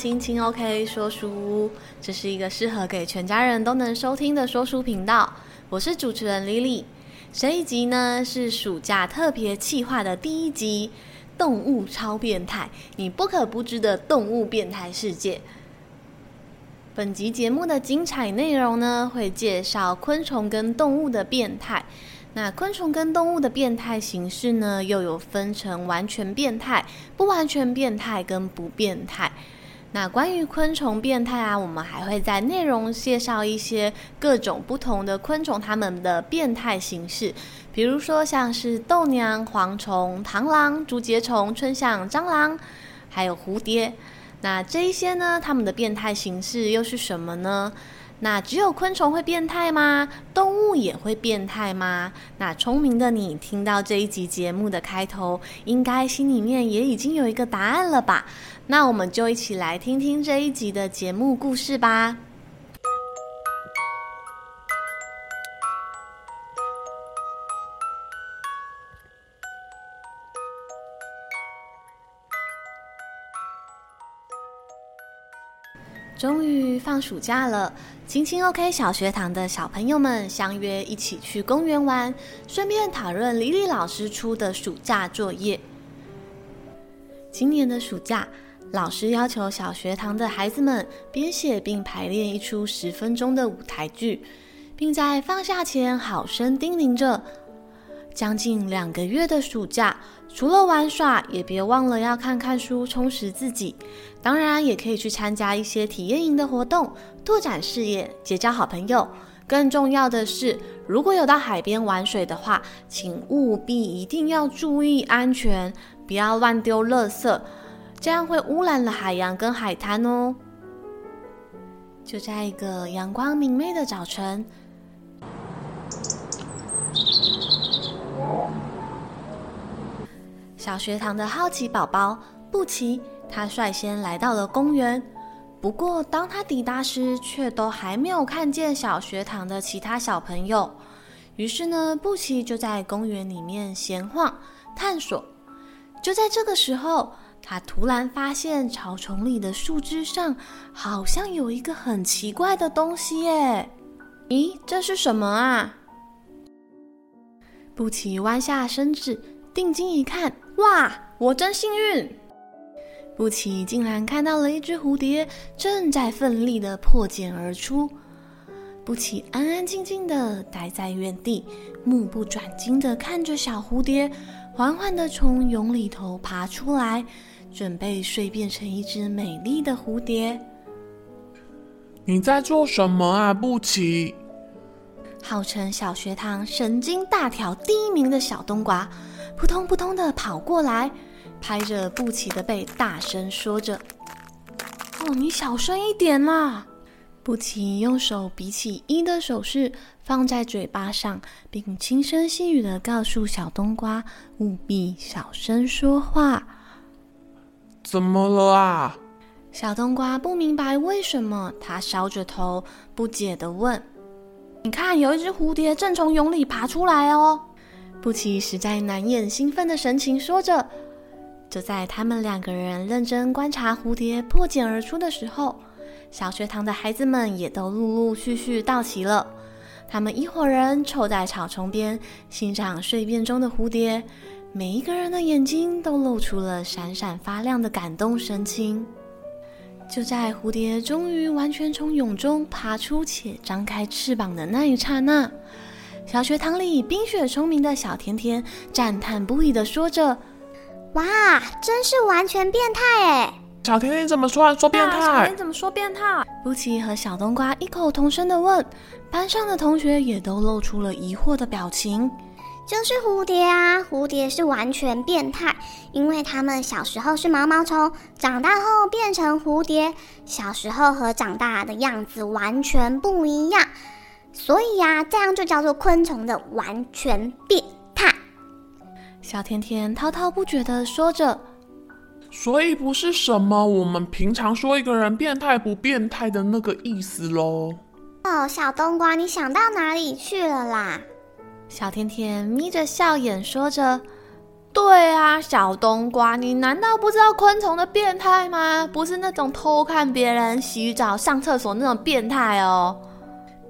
青青 OK 说书屋，这是一个适合给全家人都能收听的说书频道。我是主持人 Lily。这一集呢是暑假特别企划的第一集，动物超变态，你不可不知的动物变态世界。本集节目的精彩内容呢，会介绍昆虫跟动物的变态。那昆虫跟动物的变态形式呢，又有分成完全变态、不完全变态跟不变态。那关于昆虫变态啊，我们还会在内容介绍一些各种不同的昆虫它们的变态形式，比如说像是豆娘、蝗虫、螳螂、竹节虫、春象、蟑螂，还有蝴蝶。那这一些呢，它们的变态形式又是什么呢？那只有昆虫会变态吗？动物也会变态吗？那聪明的你听到这一集节目的开头，应该心里面也已经有一个答案了吧？那我们就一起来听听这一集的节目故事吧。终于放暑假了，青青 OK 小学堂的小朋友们相约一起去公园玩，顺便讨论李李老师出的暑假作业。今年的暑假，老师要求小学堂的孩子们编写并排练一出十分钟的舞台剧，并在放假前好生叮咛着：将近两个月的暑假，除了玩耍，也别忘了要看看书，充实自己。当然，也可以去参加一些体验营的活动，拓展视野，结交好朋友。更重要的是，如果有到海边玩水的话，请务必一定要注意安全，不要乱丢垃圾，这样会污染了海洋跟海滩哦。就在一个阳光明媚的早晨。小学堂的好奇宝宝布奇，他率先来到了公园。不过，当他抵达时，却都还没有看见小学堂的其他小朋友。于是呢，布奇就在公园里面闲晃探索。就在这个时候，他突然发现草丛里的树枝上好像有一个很奇怪的东西耶！咦，这是什么啊？布奇弯下身子，定睛一看。哇！我真幸运。布奇竟然看到了一只蝴蝶正在奋力的破茧而出。布奇安安静静的待在原地，目不转睛的看着小蝴蝶缓缓的从蛹里头爬出来，准备睡变成一只美丽的蝴蝶。你在做什么啊，布奇？号称小学堂神经大条第一名的小冬瓜。扑通扑通的跑过来，拍着布奇的背，大声说着：“哦，你小声一点啦！”布奇用手比起一的手势，放在嘴巴上，并轻声细语的告诉小冬瓜：“务必小声说话。”怎么了啊？小冬瓜不明白为什么，他搔着头，不解的问：“你看，有一只蝴蝶正从蛹里爬出来哦。”布奇实在难掩兴奋的神情，说着。就在他们两个人认真观察蝴蝶破茧而出的时候，小学堂的孩子们也都陆陆续续到齐了。他们一伙人凑在草丛边，欣赏碎变中的蝴蝶。每一个人的眼睛都露出了闪闪发亮的感动神情。就在蝴蝶终于完全从蛹中爬出且张开翅膀的那一刹那。小学堂里冰雪聪明的小甜甜赞叹不已地说着：“哇，真是完全变态哎！”小甜甜怎么说？说变态？小甜甜怎么说变态？布奇和小冬瓜异口同声地问，班上的同学也都露出了疑惑的表情。就是蝴蝶啊，蝴蝶是完全变态，因为它们小时候是毛毛虫，长大后变成蝴蝶，小时候和长大的样子完全不一样。所以呀、啊，这样就叫做昆虫的完全变态。小甜甜滔滔不绝地说着，所以不是什么我们平常说一个人变态不变态的那个意思喽。哦，小冬瓜，你想到哪里去了啦？小甜甜眯着笑眼说着，对啊，小冬瓜，你难道不知道昆虫的变态吗？不是那种偷看别人洗澡、上厕所那种变态哦。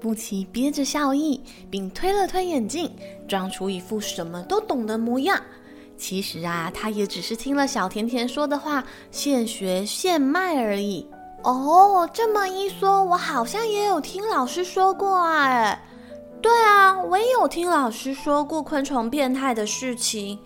布奇憋着笑意，并推了推眼镜，装出一副什么都懂的模样。其实啊，他也只是听了小甜甜说的话，现学现卖而已。哦，这么一说，我好像也有听老师说过啊。对啊，我也有听老师说过昆虫变态的事情。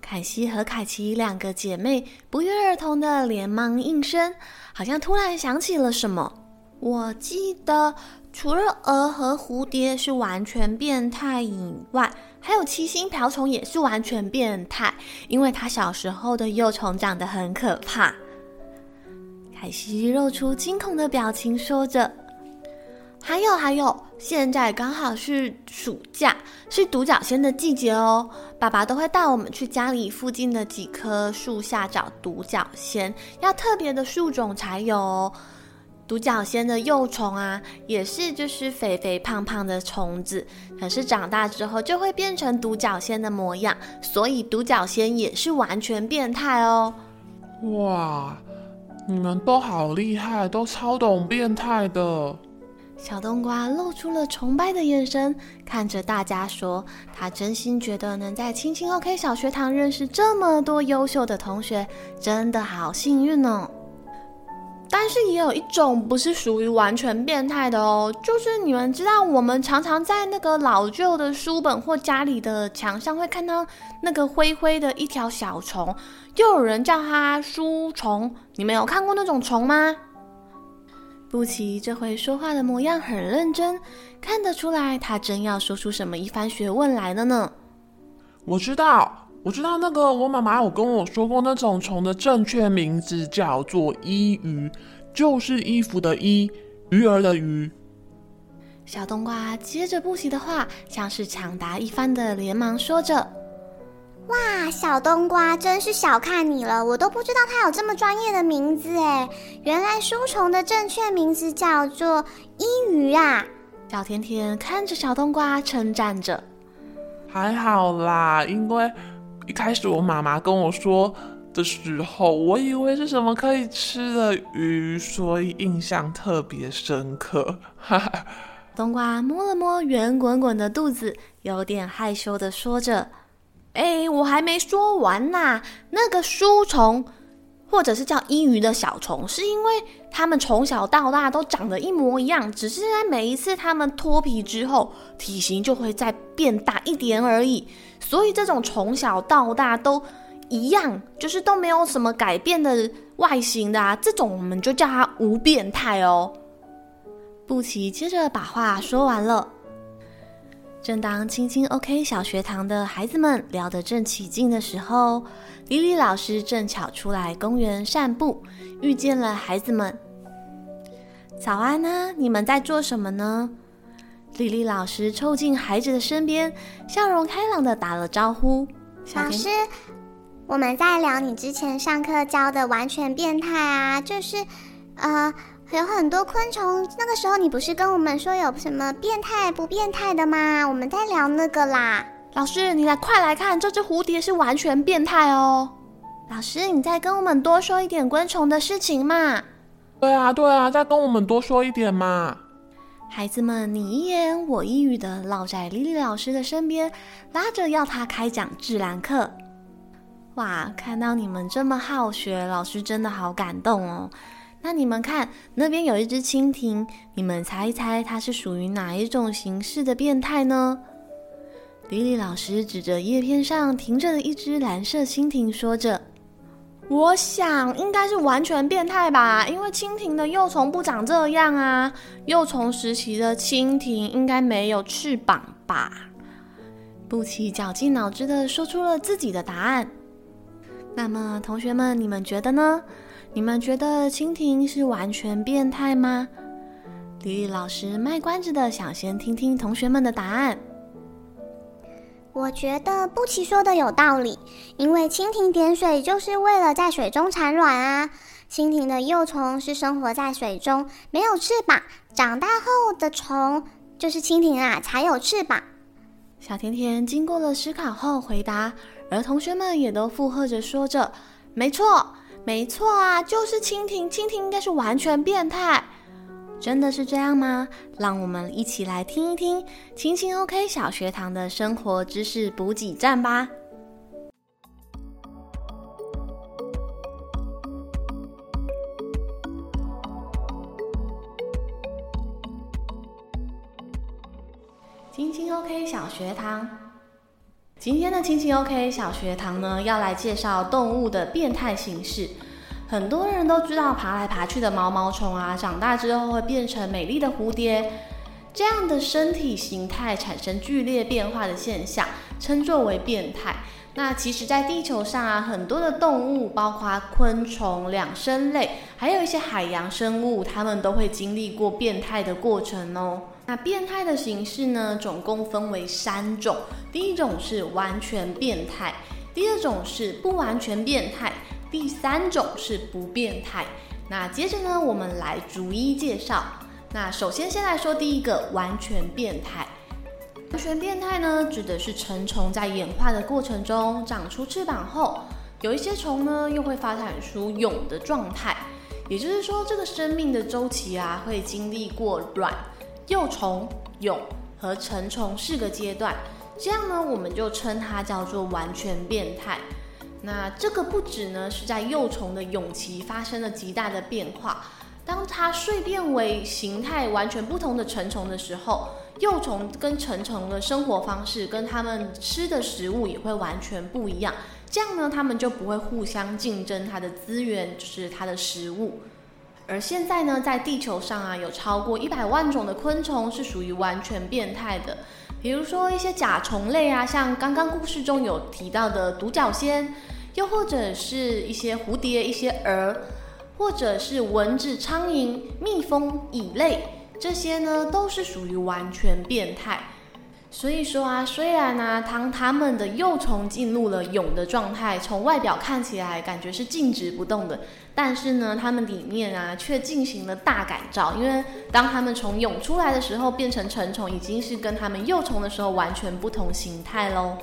凯西和凯奇两个姐妹不约而同的连忙应声，好像突然想起了什么。我记得。除了蛾和蝴蝶是完全变态以外，还有七星瓢虫也是完全变态，因为它小时候的幼虫长得很可怕。凯西露出惊恐的表情，说着：“还有还有，现在刚好是暑假，是独角仙的季节哦。爸爸都会带我们去家里附近的几棵树下找独角仙，要特别的树种才有哦。”独角仙的幼虫啊，也是就是肥肥胖胖的虫子，可是长大之后就会变成独角仙的模样，所以独角仙也是完全变态哦。哇，你们都好厉害，都超懂变态的。小冬瓜露出了崇拜的眼神，看着大家说：“他真心觉得能在青青 OK 小学堂认识这么多优秀的同学，真的好幸运哦。”但是也有一种不是属于完全变态的哦，就是你们知道，我们常常在那个老旧的书本或家里的墙上会看到那个灰灰的一条小虫，又有人叫它书虫。你们有看过那种虫吗？布奇这回说话的模样很认真，看得出来他真要说出什么一番学问来了呢。我知道。我知道那个，我妈妈有跟我说过，那种虫的正确名字叫做衣鱼，就是衣服的衣，鱼儿的鱼。小冬瓜接着布奇的话，像是抢答一番的，连忙说着：“哇，小冬瓜真是小看你了，我都不知道它有这么专业的名字哎，原来书虫的正确名字叫做衣鱼啊！”小甜甜看着小冬瓜称赞着：“还好啦，因为。”一开始我妈妈跟我说的时候，我以为是什么可以吃的鱼，所以印象特别深刻。哈哈，冬瓜摸了摸圆滚滚的肚子，有点害羞的说着：“哎，我还没说完呐。那个书虫，或者是叫衣鱼的小虫，是因为它们从小到大都长得一模一样，只是在每一次它们脱皮之后，体型就会再变大一点而已。”所以这种从小到大都一样，就是都没有什么改变的外形的啊，这种我们就叫它无变态哦。布奇接着把话说完了。正当青青 OK 小学堂的孩子们聊得正起劲的时候，李李老师正巧出来公园散步，遇见了孩子们。早安呢，你们在做什么呢？莉莉老师凑近孩子的身边，笑容开朗地打了招呼：“老师，我们在聊你之前上课教的完全变态啊，就是，呃，有很多昆虫。那个时候你不是跟我们说有什么变态不变态的吗？我们在聊那个啦。老师，你来快来看，这只蝴蝶是完全变态哦。老师，你再跟我们多说一点昆虫的事情嘛。对啊，对啊，再跟我们多说一点嘛。”孩子们你一言我一语的绕在莉莉老师的身边，拉着要她开讲自然课。哇，看到你们这么好学，老师真的好感动哦。那你们看，那边有一只蜻蜓，你们猜一猜它是属于哪一种形式的变态呢？莉莉老师指着叶片上停着的一只蓝色蜻蜓，说着。我想应该是完全变态吧，因为蜻蜓的幼虫不长这样啊。幼虫时期的蜻蜓应该没有翅膀吧？布奇绞尽脑汁的说出了自己的答案。那么，同学们，你们觉得呢？你们觉得蜻蜓是完全变态吗？李丽老师卖关子的想先听听同学们的答案。我觉得布奇说的有道理，因为蜻蜓点水就是为了在水中产卵啊。蜻蜓的幼虫是生活在水中，没有翅膀，长大后的虫就是蜻蜓啊，才有翅膀。小甜甜经过了思考后回答，而同学们也都附和着说着：“没错，没错啊，就是蜻蜓，蜻蜓应该是完全变态。”真的是这样吗？让我们一起来听一听青青 OK 小学堂的生活知识补给站吧。青青 OK 小学堂，今天的青青 OK 小学堂呢，要来介绍动物的变态形式。很多人都知道，爬来爬去的毛毛虫啊，长大之后会变成美丽的蝴蝶，这样的身体形态产生剧烈变化的现象，称作为变态。那其实，在地球上啊，很多的动物，包括昆虫、两生类，还有一些海洋生物，它们都会经历过变态的过程哦。那变态的形式呢，总共分为三种。第一种是完全变态，第二种是不完全变态，第三种是不变态。那接着呢，我们来逐一介绍。那首先先来说第一个完全变态。完全变态呢，指的是成虫在演化的过程中长出翅膀后，有一些虫呢又会发展出蛹的状态，也就是说，这个生命的周期啊会经历过卵、幼虫、蛹和成虫四个阶段，这样呢我们就称它叫做完全变态。那这个不止呢是在幼虫的蛹期发生了极大的变化，当它蜕变为形态完全不同的成虫的时候。幼虫跟成虫的生活方式跟它们吃的食物也会完全不一样，这样呢，它们就不会互相竞争它的资源，就是它的食物。而现在呢，在地球上啊，有超过一百万种的昆虫是属于完全变态的，比如说一些甲虫类啊，像刚刚故事中有提到的独角仙，又或者是一些蝴蝶、一些蛾，或者是蚊子、苍蝇、蜜蜂、蚁类。这些呢都是属于完全变态，所以说啊，虽然呢、当它们的幼虫进入了蛹的状态，从外表看起来感觉是静止不动的，但是呢，它们里面啊却进行了大改造，因为当它们从蛹出来的时候变成成虫，已经是跟它们幼虫的时候完全不同形态喽。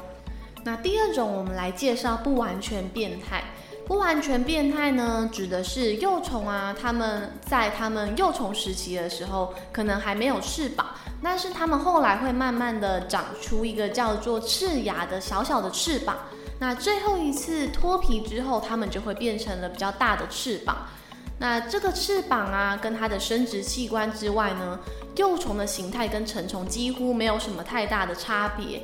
那第二种，我们来介绍不完全变态。不完全变态呢，指的是幼虫啊，它们在它们幼虫时期的时候，可能还没有翅膀，但是它们后来会慢慢的长出一个叫做翅芽的小小的翅膀。那最后一次脱皮之后，它们就会变成了比较大的翅膀。那这个翅膀啊，跟它的生殖器官之外呢，幼虫的形态跟成虫几乎没有什么太大的差别。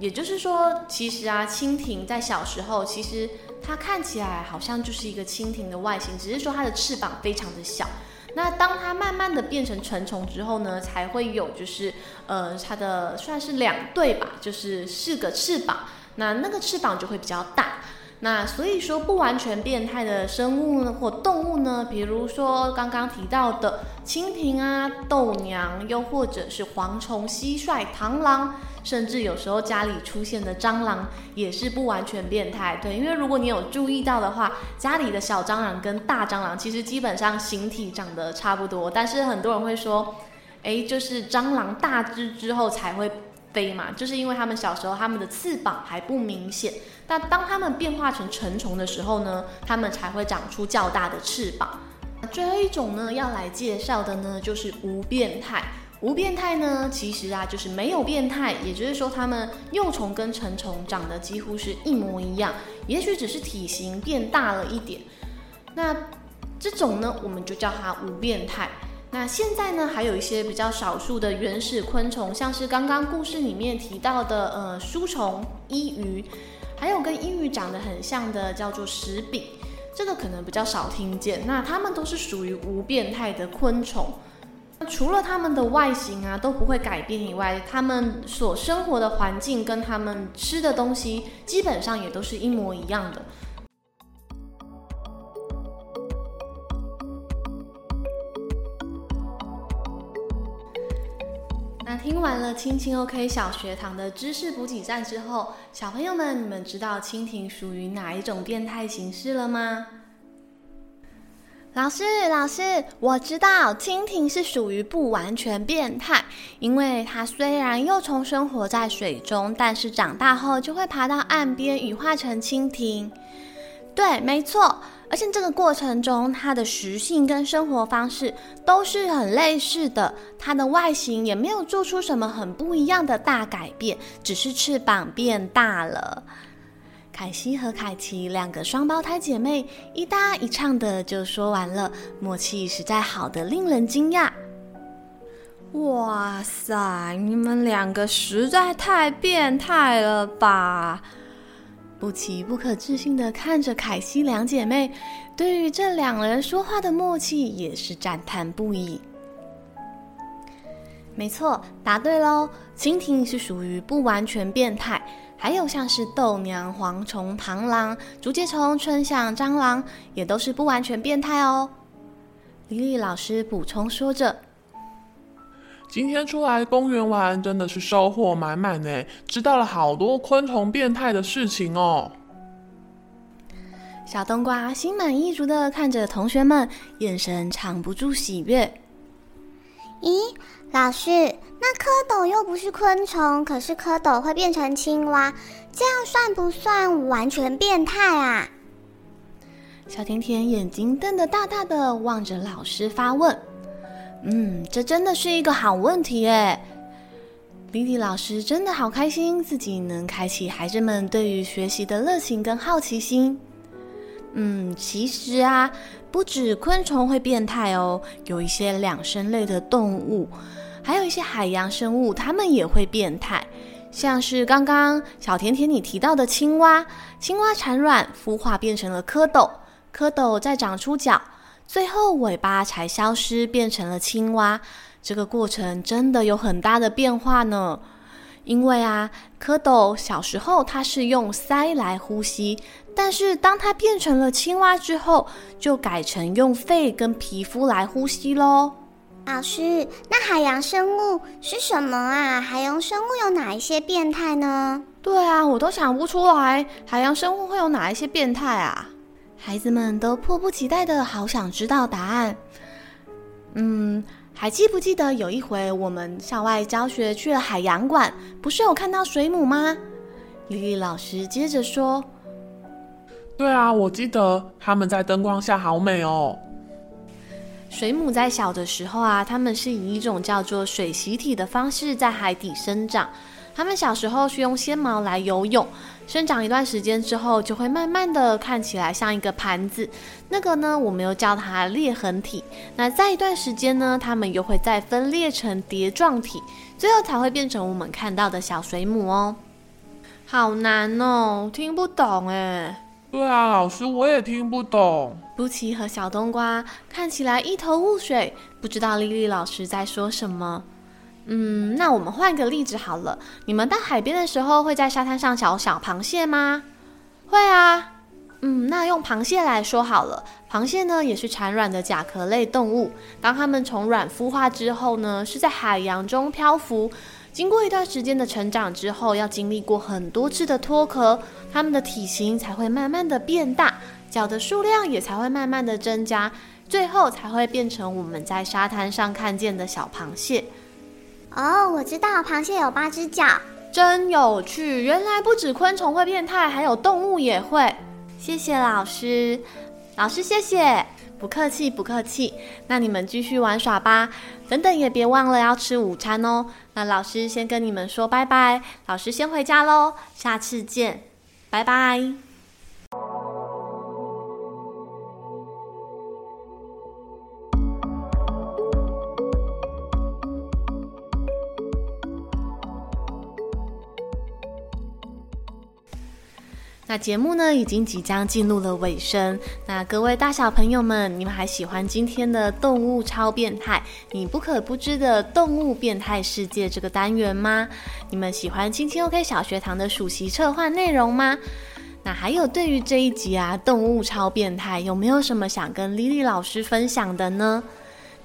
也就是说，其实啊，蜻蜓在小时候其实。它看起来好像就是一个蜻蜓的外形，只是说它的翅膀非常的小。那当它慢慢的变成成虫之后呢，才会有就是呃它的算是两对吧，就是四个翅膀。那那个翅膀就会比较大。那所以说不完全变态的生物呢或动物呢，比如说刚刚提到的蜻蜓啊、豆娘，又或者是蝗虫、蟋蟀、螳螂。甚至有时候家里出现的蟑螂也是不完全变态，对，因为如果你有注意到的话，家里的小蟑螂跟大蟑螂其实基本上形体长得差不多，但是很多人会说，诶，就是蟑螂大只之后才会飞嘛，就是因为它们小时候它们的翅膀还不明显，但当它们变化成成虫的时候呢，它们才会长出较大的翅膀。最后一种呢，要来介绍的呢，就是无变态。无变态呢，其实啊就是没有变态，也就是说，它们幼虫跟成虫长得几乎是一模一样，也许只是体型变大了一点。那这种呢，我们就叫它无变态。那现在呢，还有一些比较少数的原始昆虫，像是刚刚故事里面提到的呃书虫、衣鱼，还有跟衣鱼长得很像的叫做石柄，这个可能比较少听见。那它们都是属于无变态的昆虫。除了它们的外形啊都不会改变以外，它们所生活的环境跟它们吃的东西基本上也都是一模一样的。完了青青 OK 小学堂的知识补给站之后，小朋友们，你们知道蜻蜓属于哪一种变态形式了吗？老师，老师，我知道蜻蜓是属于不完全变态，因为它虽然幼虫生活在水中，但是长大后就会爬到岸边羽化成蜻蜓。对，没错，而且这个过程中，它的食性跟生活方式都是很类似的，它的外形也没有做出什么很不一样的大改变，只是翅膀变大了。凯西和凯奇两个双胞胎姐妹一搭一唱的就说完了，默契实在好得令人惊讶。哇塞，你们两个实在太变态了吧！布奇不可置信的看着凯西两姐妹，对于这两人说话的默契也是赞叹不已。没错，答对喽，蜻蜓是属于不完全变态。还有像是豆娘、蝗虫、螳螂、竹节虫、春象、蟑螂，也都是不完全变态哦。李莉老师补充说着：“今天出来公园玩，真的是收获满满呢，知道了好多昆虫变态的事情哦。”小冬瓜心满意足的看着同学们，眼神藏不住喜悦。咦，老师？那蝌蚪又不是昆虫，可是蝌蚪会变成青蛙，这样算不算完全变态啊？小甜甜眼睛瞪得大大的，望着老师发问。嗯，这真的是一个好问题耶。莉莉老师真的好开心，自己能开启孩子们对于学习的热情跟好奇心。嗯，其实啊，不止昆虫会变态哦，有一些两生类的动物。还有一些海洋生物，它们也会变态，像是刚刚小甜甜你提到的青蛙，青蛙产卵孵化变成了蝌蚪，蝌蚪再长出脚，最后尾巴才消失变成了青蛙。这个过程真的有很大的变化呢，因为啊，蝌蚪小时候它是用鳃来呼吸，但是当它变成了青蛙之后，就改成用肺跟皮肤来呼吸喽。老师，那海洋生物是什么啊？海洋生物有哪一些变态呢？对啊，我都想不出来，海洋生物会有哪一些变态啊？孩子们都迫不及待的好想知道答案。嗯，还记不记得有一回我们校外教学去了海洋馆，不是有看到水母吗？丽丽老师接着说：“对啊，我记得他们在灯光下好美哦。”水母在小的时候啊，它们是以一种叫做水螅体的方式在海底生长。它们小时候是用纤毛来游泳，生长一段时间之后，就会慢慢的看起来像一个盘子。那个呢，我们又叫它裂痕体。那在一段时间呢，它们又会再分裂成蝶状体，最后才会变成我们看到的小水母哦。好难哦，听不懂哎。对啊，老师，我也听不懂。布奇和小冬瓜看起来一头雾水，不知道莉莉老师在说什么。嗯，那我们换个例子好了。你们到海边的时候，会在沙滩上找小螃蟹吗？会啊。嗯，那用螃蟹来说好了。螃蟹呢，也是产卵的甲壳类动物。当它们从卵孵化之后呢，是在海洋中漂浮。经过一段时间的成长之后，要经历过很多次的脱壳，它们的体型才会慢慢的变大，脚的数量也才会慢慢的增加，最后才会变成我们在沙滩上看见的小螃蟹。哦，我知道，螃蟹有八只脚，真有趣！原来不止昆虫会变态，还有动物也会。谢谢老师，老师谢谢。不客气，不客气。那你们继续玩耍吧，等等也别忘了要吃午餐哦。那老师先跟你们说拜拜，老师先回家喽，下次见，拜拜。那节目呢，已经即将进入了尾声。那各位大小朋友们，你们还喜欢今天的动物超变态？你不可不知的动物变态世界这个单元吗？你们喜欢青青 OK 小学堂的暑期策划内容吗？那还有对于这一集啊，动物超变态，有没有什么想跟莉莉老师分享的呢？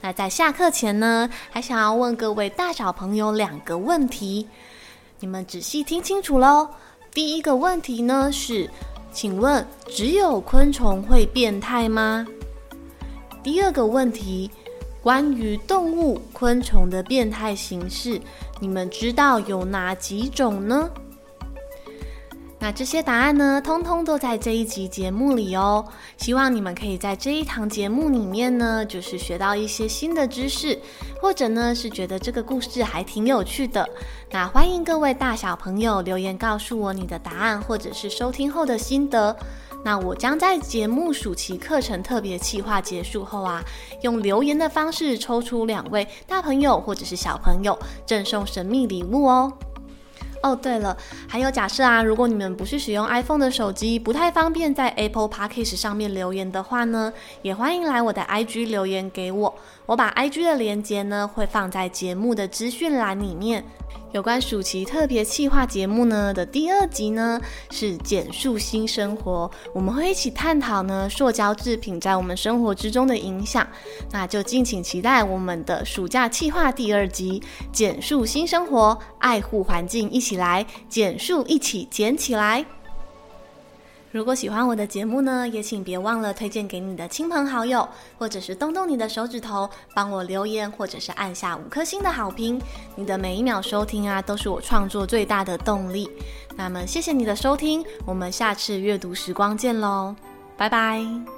那在下课前呢，还想要问各位大小朋友两个问题，你们仔细听清楚喽。第一个问题呢是，请问只有昆虫会变态吗？第二个问题，关于动物、昆虫的变态形式，你们知道有哪几种呢？那这些答案呢，通通都在这一集节目里哦。希望你们可以在这一堂节目里面呢，就是学到一些新的知识，或者呢是觉得这个故事还挺有趣的。那欢迎各位大小朋友留言告诉我你的答案，或者是收听后的心得。那我将在节目暑期课程特别企划结束后啊，用留言的方式抽出两位大朋友或者是小朋友，赠送神秘礼物哦。哦，对了，还有假设啊，如果你们不是使用 iPhone 的手机，不太方便在 Apple Podcast 上面留言的话呢，也欢迎来我的 IG 留言给我，我把 IG 的链接呢会放在节目的资讯栏里面。有关暑期特别企划节目呢的第二集呢，是简述新生活，我们会一起探讨呢塑胶制品在我们生活之中的影响，那就敬请期待我们的暑假企划第二集简述新生活，爱护环境，一起来简述，一起捡起来。如果喜欢我的节目呢，也请别忘了推荐给你的亲朋好友，或者是动动你的手指头，帮我留言，或者是按下五颗星的好评。你的每一秒收听啊，都是我创作最大的动力。那么，谢谢你的收听，我们下次阅读时光见喽，拜拜。